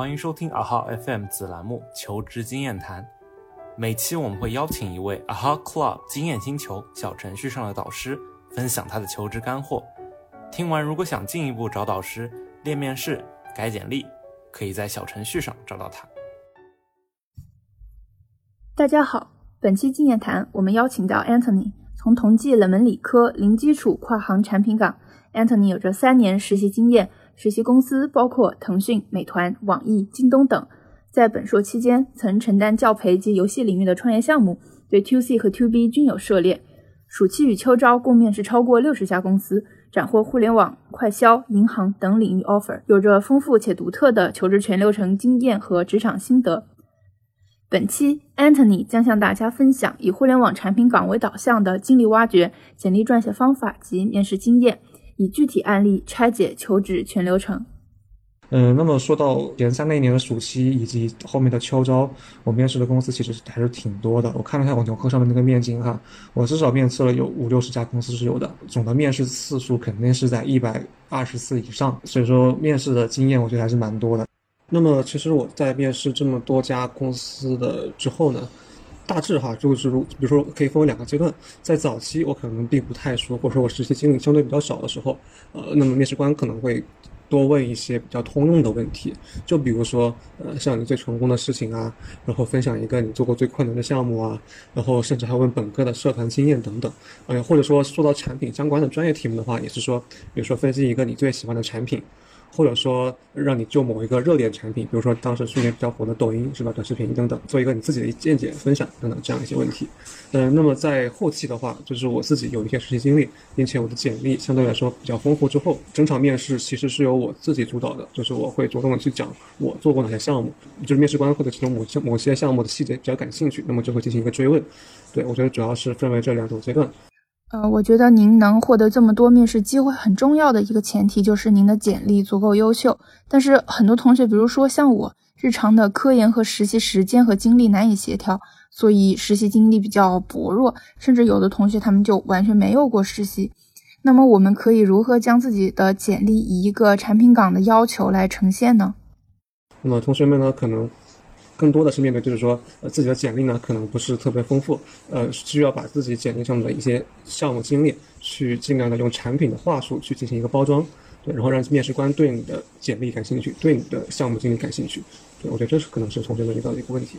欢迎收听阿哈 FM 子栏目《求职经验谈》。每期我们会邀请一位阿哈 Club 经验星球小程序上的导师，分享他的求职干货。听完，如果想进一步找导师练面试、改简历，可以在小程序上找到他。大家好，本期经验谈我们邀请到 Anthony，从同济冷门理科零基础跨行产品岗。Anthony 有着三年实习经验，实习公司包括腾讯、美团、网易、京东等。在本硕期间，曾承担教培及游戏领域的创业项目，对 To C 和 To B 均有涉猎。暑期与秋招共面试超过六十家公司，斩获互联网、快销、银行等领域 offer，有着丰富且独特的求职全流程经验和职场心得。本期 Anthony 将向大家分享以互联网产品岗为导向的经历挖掘、简历撰写方法及面试经验。以具体案例拆解求职全流程。嗯，那么说到前三那一年的暑期以及后面的秋招，我面试的公司其实还是挺多的。我看了一下网球课上面那个面经哈，我至少面试了有五六十家公司是有的，总的面试次数肯定是在一百二十次以上。所以说面试的经验我觉得还是蛮多的。那么其实我在面试这么多家公司的之后呢？大致哈，就是如比如说可以分为两个阶段，在早期我可能并不太熟，或者说我实习经历相对比较少的时候，呃，那么面试官可能会多问一些比较通用的问题，就比如说，呃，像你最成功的事情啊，然后分享一个你做过最困难的项目啊，然后甚至还问本科的社团经验等等，呃，或者说说到产品相关的专业题目的话，也是说，比如说分析一个你最喜欢的产品。或者说让你就某一个热点产品，比如说当时去年比较火的抖音是吧，短视频等等，做一个你自己的见解分享等等这样一些问题。嗯，那么在后期的话，就是我自己有一些实习经历，并且我的简历相对来说比较丰富之后，整场面试其实是由我自己主导的，就是我会主动的去讲我做过哪些项目，就是面试官或者其中某些某些项目的细节比较感兴趣，那么就会进行一个追问。对我觉得主要是分为这两种阶段。呃，我觉得您能获得这么多面试机会，很重要的一个前提就是您的简历足够优秀。但是很多同学，比如说像我，日常的科研和实习时间和精力难以协调，所以实习经历比较薄弱，甚至有的同学他们就完全没有过实习。那么我们可以如何将自己的简历以一个产品岗的要求来呈现呢？那么同学们呢，可能。更多的是面对，就是说，呃，自己的简历呢，可能不是特别丰富，呃，需要把自己简历上的一些项目经历，去尽量的用产品的话术去进行一个包装，对，然后让面试官对你的简历感兴趣，对你的项目经历感兴趣，对我觉得这是可能是同学们遇到的一个问题。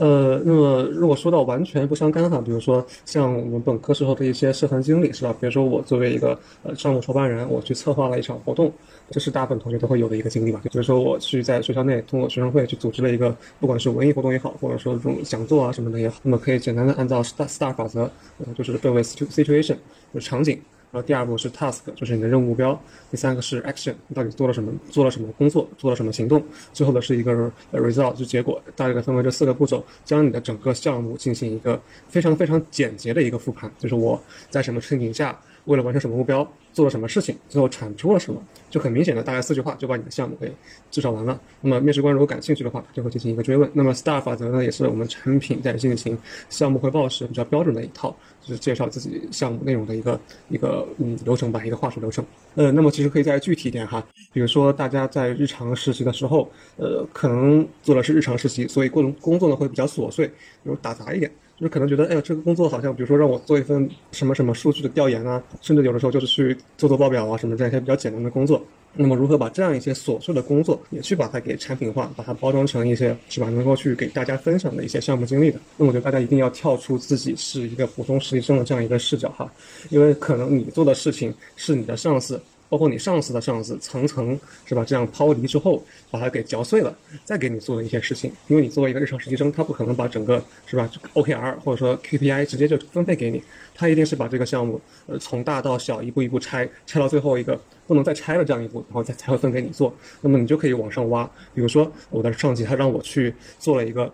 呃，那么如果说到完全不相干哈，比如说像我们本科时候的一些社团经历，是吧？比如说我作为一个呃项目筹办人，我去策划了一场活动，这是大部分同学都会有的一个经历吧。就比如说我去在学校内通过学生会去组织了一个，不管是文艺活动也好，或者说这种讲座啊什么的也好，那么可以简单的按照 STAR STAR 法则，呃，就是分为 situation 就场景。然后第二步是 task，就是你的任务目标；第三个是 action，你到底做了什么，做了什么工作，做了什么行动；最后的是一个 result，就结果。大概分为这四个步骤，将你的整个项目进行一个非常非常简洁的一个复盘，就是我在什么情景下。为了完成什么目标，做了什么事情，最后产出了什么，就很明显的大概四句话就把你的项目给介绍完了。那么面试官如果感兴趣的话，就会进行一个追问。那么 STAR 法则呢，也是我们产品在进行项目汇报时比较标准的一套，就是介绍自己项目内容的一个一个嗯流程吧，一个话术流程。呃，那么其实可以再具体一点哈，比如说大家在日常实习的时候，呃，可能做的是日常实习，所以工工作呢会比较琐碎，比如打杂一点。就是可能觉得，哎呀，这个工作好像，比如说让我做一份什么什么数据的调研啊，甚至有的时候就是去做做报表啊，什么这样一些比较简单的工作。那么，如何把这样一些琐碎的工作也去把它给产品化，把它包装成一些是吧，能够去给大家分享的一些项目经历的？那我觉得大家一定要跳出自己是一个普通实习生的这样一个视角哈，因为可能你做的事情是你的上司。包括你上司的上司层层是吧？这样抛离之后，把它给嚼碎了，再给你做的一些事情。因为你作为一个日常实习生，他不可能把整个是吧，OKR 或者说 KPI 直接就分配给你，他一定是把这个项目呃从大到小一步一步拆，拆到最后一个不能再拆了这样一步，然后再才会分给你做。那么你就可以往上挖。比如说我的上级他让我去做了一个。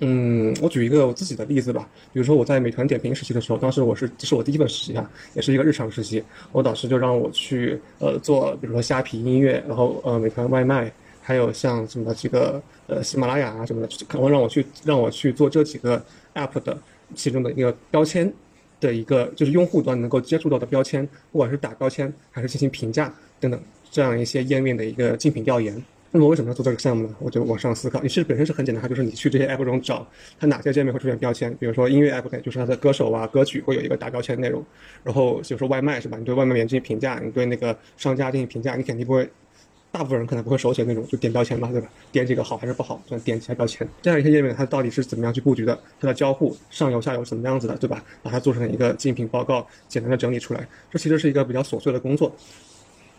嗯，我举一个我自己的例子吧。比如说我在美团点评实习的时候，当时我是这是我第一份实习啊，也是一个日常实习。我导师就让我去呃做，比如说虾皮音乐，然后呃美团外卖，还有像什么这个呃喜马拉雅啊什么的，然后让我去让我去做这几个 app 的其中的一个标签的一个就是用户端能够接触到的标签，不管是打标签还是进行评价等等这样一些页面的一个竞品调研。那么为什么要做这个项目呢？我就往上思考。其实本身是很简单，它就是你去这些 app 中找它哪些界面会出现标签，比如说音乐 app 就是它的歌手啊、歌曲会有一个打标签内容，然后比如说外卖是吧？你对外卖员进行评价，你对那个商家进行评价，你肯定不会，大部分人可能不会手写那种就点标签吧，对吧？点几个好还是不好，这样点几下标签。这样一些页面它到底是怎么样去布局的？它的交互上游下游什么样子的，对吧？把它做成一个竞品报告，简单的整理出来，这其实是一个比较琐碎的工作。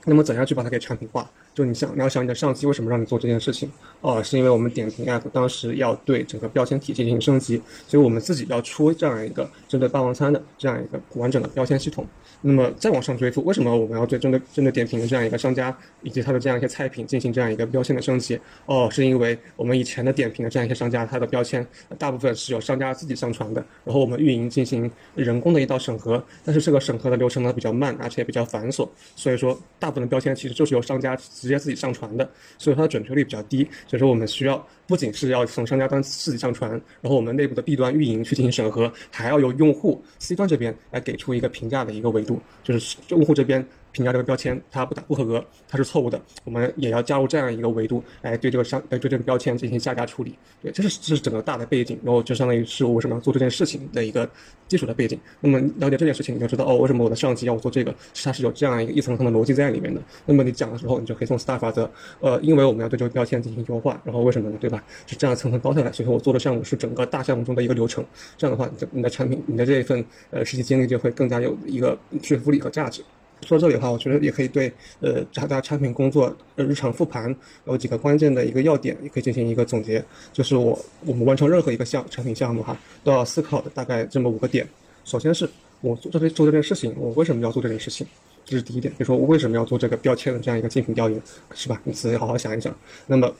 那么怎样去把它给产品化？就你想，你要想你的上级为什么让你做这件事情？哦，是因为我们点评 app 当时要对整个标签体系进行升级，所以我们自己要出这样一个针对霸王餐的这样一个完整的标签系统。那么再往上追溯，为什么我们要对针对针对点评的这样一个商家以及它的这样一些菜品进行这样一个标签的升级？哦，是因为我们以前的点评的这样一些商家，它的标签大部分是由商家自己上传的，然后我们运营进行人工的一道审核，但是这个审核的流程呢比较慢，而且比较繁琐，所以说大分的标签其实就是由商家直接自己上传的，所以它的准确率比较低，所以说我们需要。不仅是要从商家端自己上传，然后我们内部的 B 端运营去进行审核，还要由用户 C 端这边来给出一个评价的一个维度，就是用户这边。评价这个标签，它不打不合格，它是错误的。我们也要加入这样一个维度，来对这个商，来对这个标签进行下架处理。对，这是这是整个大的背景，然后就相当于是我为什么要做这件事情的一个基础的背景。那么了解这件事情，你就知道哦，为什么我的上级要我做这个，是它是有这样一个一层层的逻辑在里面的。那么你讲的时候，你就可以从 STAR 法则，呃，因为我们要对这个标签进行优化，然后为什么呢？对吧？是这样层层包下来，所以说我做的项目是整个大项目中的一个流程。这样的话，你的你的产品，你的这一份呃实习经历就会更加有一个说服力和价值。说到这里的话，我觉得也可以对呃大家产品工作呃日常复盘有几个关键的一个要点，也可以进行一个总结。就是我我们完成任何一个项产品项目哈，都要思考的大概这么五个点。首先是我做这做这件事情，我为什么要做这件事情？这是第一点。比如说我为什么要做这个标签的这样一个竞品调研，是吧？你自己好好想一想。那么，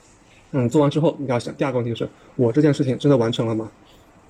嗯，做完之后你要想第二个问题就是，我这件事情真的完成了吗？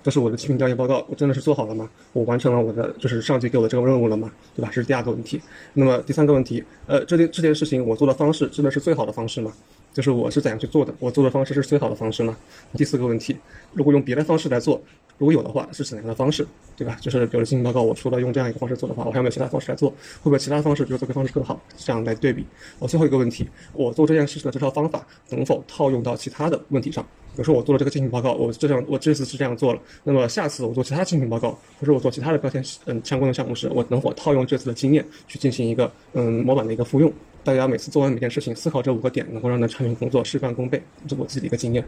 这是我的竞品调研报告，我真的是做好了吗？我完成了我的就是上级给我的这个任务了吗？对吧？这是第二个问题。那么第三个问题，呃，这件这件事情我做的方式真的是最好的方式吗？就是我是怎样去做的？我做的方式是最好的方式吗？第四个问题，如果用别的方式来做，如果有的话，是怎样的方式？对吧？就是比如竞品报告，我除了用这样一个方式做的话，我还有没有其他方式来做？会不会其他方式比如这个方式更好？这样来对比。我最后一个问题，我做这件事情的这套方法能否套用到其他的问题上？比如说我做了这个竞品报告，我这样我这次是这样做了，那么下次我做其他竞品报告，或者我做其他的标签嗯相关的项目时，我能否套用这次的经验去进行一个嗯模板的一个复用？大家每次做完每件事情，思考这五个点，能够让你的产品工作事半功倍，这是我自己的一个经验。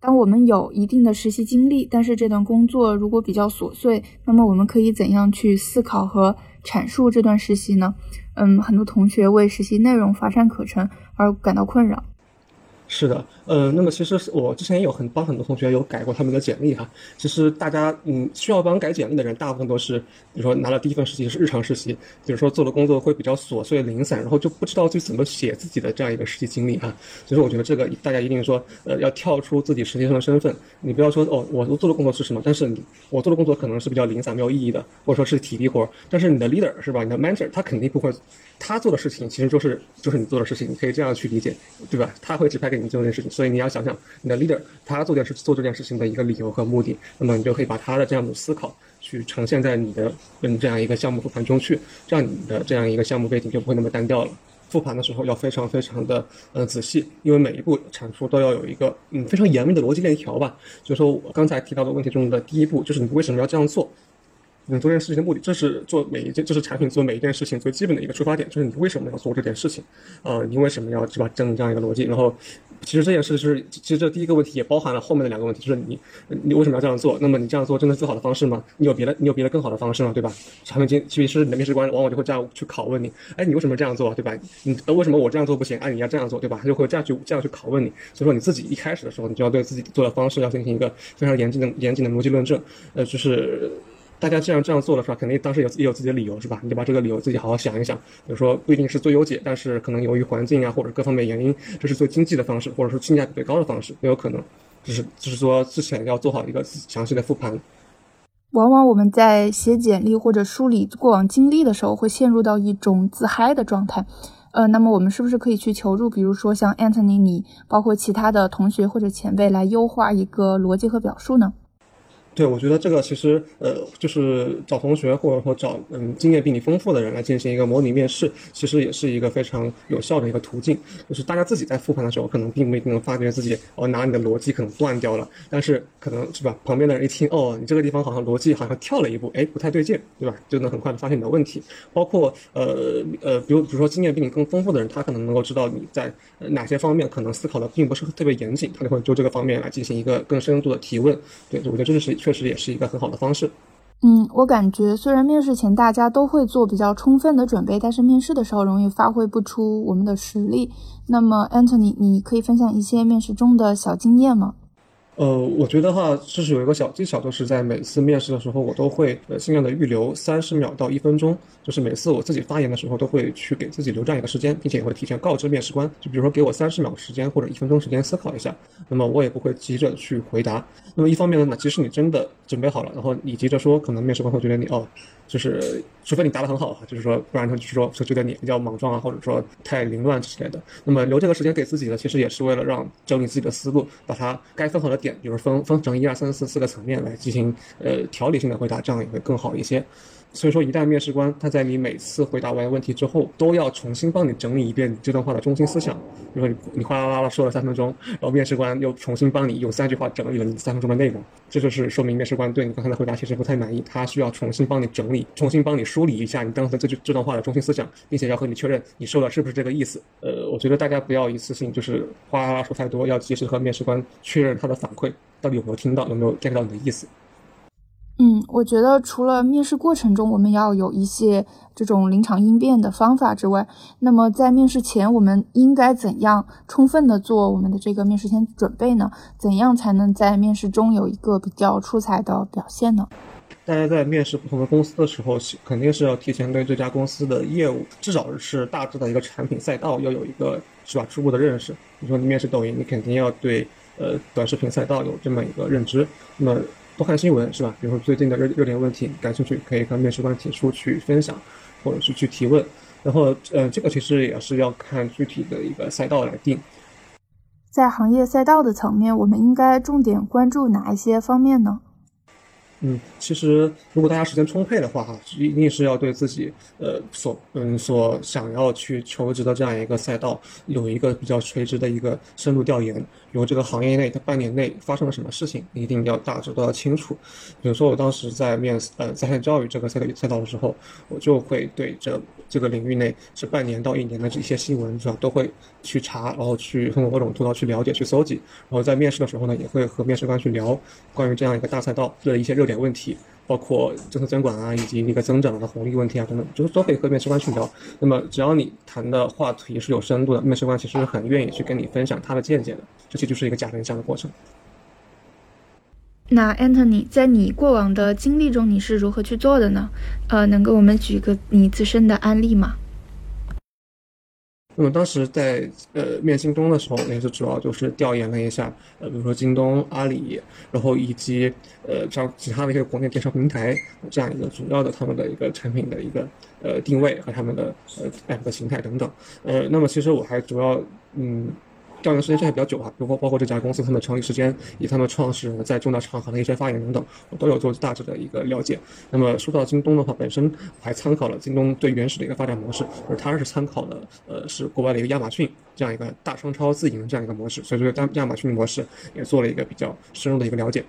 当我们有一定的实习经历，但是这段工作如果比较琐碎，那么我们可以怎样去思考和阐述这段实习呢？嗯，很多同学为实习内容乏善可陈而感到困扰。是的，呃，那么其实我之前也有很帮很多同学有改过他们的简历哈。其实大家嗯需要帮改简历的人，大部分都是比如说拿了第一份实习是日常实习，比如说做的工作会比较琐碎零散，然后就不知道去怎么写自己的这样一个实习经历哈。所以说我觉得这个大家一定说呃要跳出自己实习生的身份，你不要说哦我做的工作是什么，但是你我做的工作可能是比较零散没有意义的，或者说是体力活，但是你的 leader 是吧？你的 manager 他肯定不会。他做的事情其实就是就是你做的事情，你可以这样去理解，对吧？他会指派给你做这件事情，所以你要想想你的 leader 他做件事做这件事情的一个理由和目的，那么你就可以把他的这样的思考去呈现在你的嗯这样一个项目复盘中去，这样你的这样一个项目背景就不会那么单调了。复盘的时候要非常非常的呃仔细，因为每一步阐述都要有一个嗯非常严密的逻辑链条吧。所以说我刚才提到的问题中的第一步就是你为什么要这样做？你做这件事情的目的，这是做每一件，这是产品做每一件事情最基本的一个出发点，就是你为什么要做这件事情，呃，你为什么要是吧，整这样一个逻辑。然后，其实这件事就是，其实这第一个问题也包含了后面的两个问题，就是你，你为什么要这样做？那么你这样做真的是最好的方式吗？你有别的，你有别的更好的方式吗？对吧？产品经，其实你的面试官往往就会这样去拷问你，哎，你为什么这样做？对吧？你为什么我这样做不行？哎，你要这样做，对吧？他就会这样去这样去拷问你。所以说你自己一开始的时候，你就要对自己做的方式要进行一个非常严谨的严谨的逻辑论证，呃，就是。大家既然这样做的是吧？肯定当时有也有自己的理由是吧？你就把这个理由自己好好想一想。比如说不一定是最优解，但是可能由于环境啊或者各方面原因，这是最经济的方式，或者说性价比最高的方式，也有可能。就是就是说之前要做好一个详细的复盘。往往我们在写简历或者梳理过往经历的时候，会陷入到一种自嗨的状态。呃，那么我们是不是可以去求助，比如说像 Anthony 你，包括其他的同学或者前辈来优化一个逻辑和表述呢？对，我觉得这个其实呃，就是找同学或者说找嗯经验比你丰富的人来进行一个模拟面试，其实也是一个非常有效的一个途径。就是大家自己在复盘的时候，可能并不一定能发觉自己哦哪里的逻辑可能断掉了，但是可能是吧，旁边的人一听哦，你这个地方好像逻辑好像跳了一步，哎，不太对劲，对吧？就能很快的发现你的问题。包括呃呃，比如比如说经验比你更丰富的人，他可能能够知道你在哪些方面可能思考的并不是特别严谨，他就会就这个方面来进行一个更深度的提问。对，我觉得这是。确实也是一个很好的方式。嗯，我感觉虽然面试前大家都会做比较充分的准备，但是面试的时候容易发挥不出我们的实力。那么，Anthony，你可以分享一些面试中的小经验吗？呃，我觉得话就是有一个小技巧，就是在每次面试的时候，我都会呃尽量的预留三十秒到一分钟，就是每次我自己发言的时候，都会去给自己留这样一个时间，并且也会提前告知面试官，就比如说给我三十秒时间或者一分钟时间思考一下，那么我也不会急着去回答。那么一方面呢，即使你真的准备好了，然后你急着说，可能面试官会觉得你哦。就是除非你答得很好，就是说，不然他就是说就觉得你比较莽撞啊，或者说太凌乱之类的。那么留这个时间给自己呢，其实也是为了让整理自己的思路，把它该分好的点，比如分分成一二三四四个层面来进行呃条理性的回答，这样也会更好一些。所以说，一旦面试官他在你每次回答完问题之后，都要重新帮你整理一遍你这段话的中心思想。比如说你你哗啦啦啦说了三分钟，然后面试官又重新帮你用三句话整理了你三分钟的内容，这就是说明面试官对你刚才的回答其实不太满意，他需要重新帮你整理，重新帮你梳理一下你刚才这句这段话的中心思想，并且要和你确认你说的是不是这个意思。呃，我觉得大家不要一次性就是哗啦啦说太多，要及时和面试官确认他的反馈到底有没有听到，有没有 get 到你的意思。嗯，我觉得除了面试过程中我们要有一些这种临场应变的方法之外，那么在面试前我们应该怎样充分的做我们的这个面试前准备呢？怎样才能在面试中有一个比较出彩的表现呢？大家在面试不同的公司的时候，肯定是要提前对这家公司的业务，至少是大致的一个产品赛道要有一个是吧初步的认识。比如说你面试抖音，你肯定要对呃短视频赛道有这么一个认知。那么多看新闻是吧？比如说最近的热热点问题，感兴趣可以跟面试官提出去分享，或者是去提问。然后，呃，这个其实也是要看具体的一个赛道来定。在行业赛道的层面，我们应该重点关注哪一些方面呢？嗯，其实如果大家时间充沛的话，哈，一定是要对自己呃所嗯所想要去求职的这样一个赛道有一个比较垂直的一个深度调研。比如这个行业内，它半年内发生了什么事情，一定要大致都要清楚。比如说我当时在面呃在线教育这个赛道赛道的时候，我就会对这这个领域内是半年到一年的这些新闻是吧，都会去查，然后去通过各种渠道去了解、去搜集。然后在面试的时候呢，也会和面试官去聊关于这样一个大赛道的一些热点问题。包括政策监管啊，以及那个增长的红利问题啊等等，就是都可以和面试官去聊。那么只要你谈的话题是有深度的，面试官其实很愿意去跟你分享他的见解的。这些就是一个假分项的过程。那 Anthony，在你过往的经历中，你是如何去做的呢？呃，能给我们举一个你自身的案例吗？那么当时在呃面京东的时候，也是主要就是调研了一下，呃，比如说京东、阿里，然后以及呃像其他的一些国内电商平台这样一个主要的他们的一个产品的一个呃定位和他们的呃 app 的形态等等。呃，那么其实我还主要嗯。调研时间现在比较久哈，包括包括这家公司他们成立时间，以他们创始人在重大场合的一些发言等等，我都有做大致的一个了解。那么说到京东的话，本身我还参考了京东最原始的一个发展模式，而它是参考的呃是国外的一个亚马逊这样一个大商超自营的这样一个模式，所以说亚亚马逊模式也做了一个比较深入的一个了解。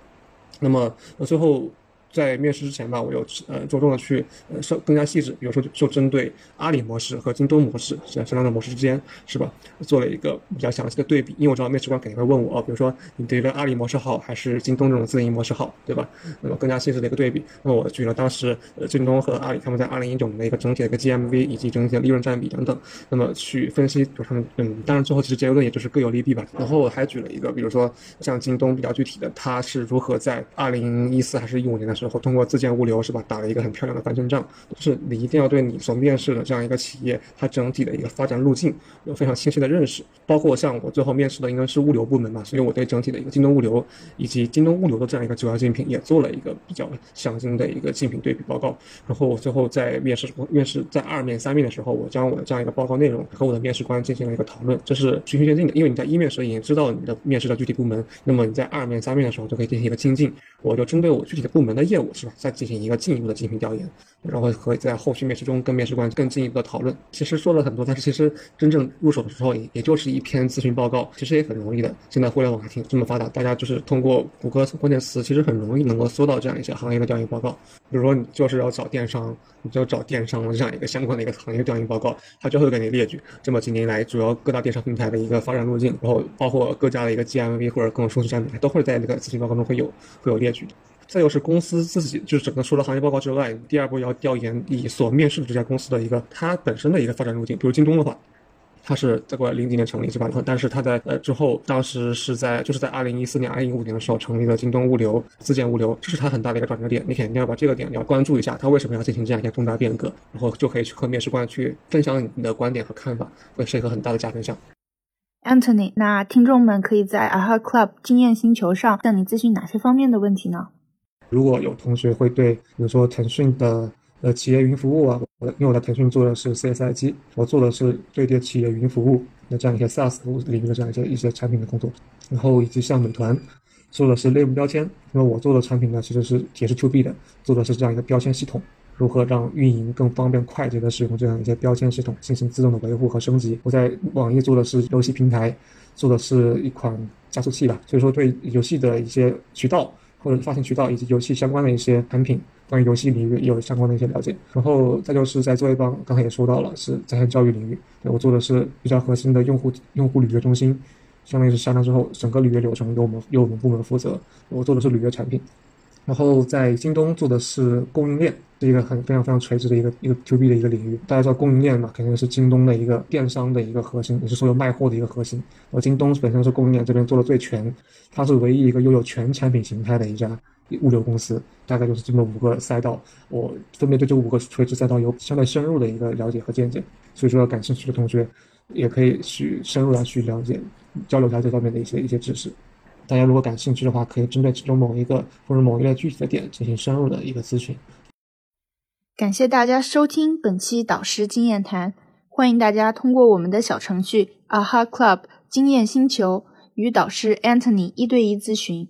那么那最后。在面试之前吧，我有呃着重的去呃稍更加细致，比如说就针对阿里模式和京东模式这两种模式之间是吧，做了一个比较详细的对比。因为我知道面试官肯定会问我，比如说你觉得阿里模式好还是京东这种自营模式好，对吧？那么更加细致的一个对比。那么我举了当时呃京东和阿里他们在二零一九年的一个整体的一个 GMV 以及整体的利润占比等等，那么去分析就他们嗯，当然最后其实结论也就是各有利弊吧。然后我还举了一个，比如说像京东比较具体的，它是如何在二零一四还是一五年的时候。时候，通过自建物流是吧，打了一个很漂亮的翻身仗。就是你一定要对你所面试的这样一个企业，它整体的一个发展路径有非常清晰的认识。包括像我最后面试的应该是物流部门嘛，所以我对整体的一个京东物流以及京东物流的这样一个主要竞品也做了一个比较详尽的一个竞品对比报告。然后我最后在面试面试在二面三面的时候，我将我的这样一个报告内容和我的面试官进行了一个讨论，这是循序渐进的。因为你在一面时已经知道你的面试的具体部门，那么你在二面三面的时候就可以进行一个精进。我就针对我具体的部门的业务是吧，再进行一个进一步的进行调研，然后和在后续面试中跟面试官更进一步的讨论。其实说了很多，但是其实真正入手的时候也也就是一篇咨询报告，其实也很容易的。现在互联网还挺这么发达，大家就是通过谷歌关键词，其实很容易能够搜到这样一些行业的调研报告。比如说你就是要找电商，你就找电商这样一个相关的一个行业调研报告，它就会给你列举这么几年来主要各大电商平台的一个发展路径，然后包括各家的一个 GMV 或者各种数据产品，都会在那个咨询报告中会有会有列举。再就是公司自己，就是整个除了行业报告之外，第二步要调研你所面试的这家公司的一个它本身的一个发展路径。比如京东的话，它是在过零几年成立是吧？但是它在呃之后，当时是在就是在二零一四年、二零一五年的时候成立了京东物流自建物流，这是它很大的一个转折点。你肯定要把这个点你要关注一下，它为什么要进行这样一些重大变革，然后就可以去和面试官去分享你的观点和看法，会是一个很大的加分项。Anthony，那听众们可以在 AHA Club 经验星球上向你咨询哪些方面的问题呢？如果有同学会对，比如说腾讯的呃企业云服务啊，我因为我在腾讯做的是 CSIG，我做的是对接企业云服务的这样一些 SaaS 服务领域的这样一些一些产品的工作，然后以及像美团做的是类目标签，那么我做的产品呢其实是也是 To B 的，做的是这样一个标签系统。如何让运营更方便快捷的使用这样一些标签系统，进行自动的维护和升级？我在网易做的是游戏平台，做的是一款加速器吧，所以说对游戏的一些渠道或者发行渠道以及游戏相关的一些产品，关于游戏领域有相关的一些了解。然后再就是在作业帮，刚才也说到了是在线教育领域，我做的是比较核心的用户用户履约中心，相当于是下单之后整个履约流程由我们由我们部门负责，我做的是履约产品。然后在京东做的是供应链，是一个很非常非常垂直的一个一个 to B 的一个领域。大家知道供应链嘛，肯定是京东的一个电商的一个核心，也是所有卖货的一个核心。而京东本身是供应链这边做的最全，它是唯一一个拥有全产品形态的一家物流公司。大概就是这么五个赛道，我分别对这五个垂直赛道有相对深入的一个了解和见解。所以说，感兴趣的同学也可以去深入的去了解、交流一下这方面的一些一些知识。大家如果感兴趣的话，可以针对其中某一个或者某一类具体的点进行深入的一个咨询。感谢大家收听本期导师经验谈，欢迎大家通过我们的小程序 AHA Club 经验星球与导师 Anthony 一对一咨询。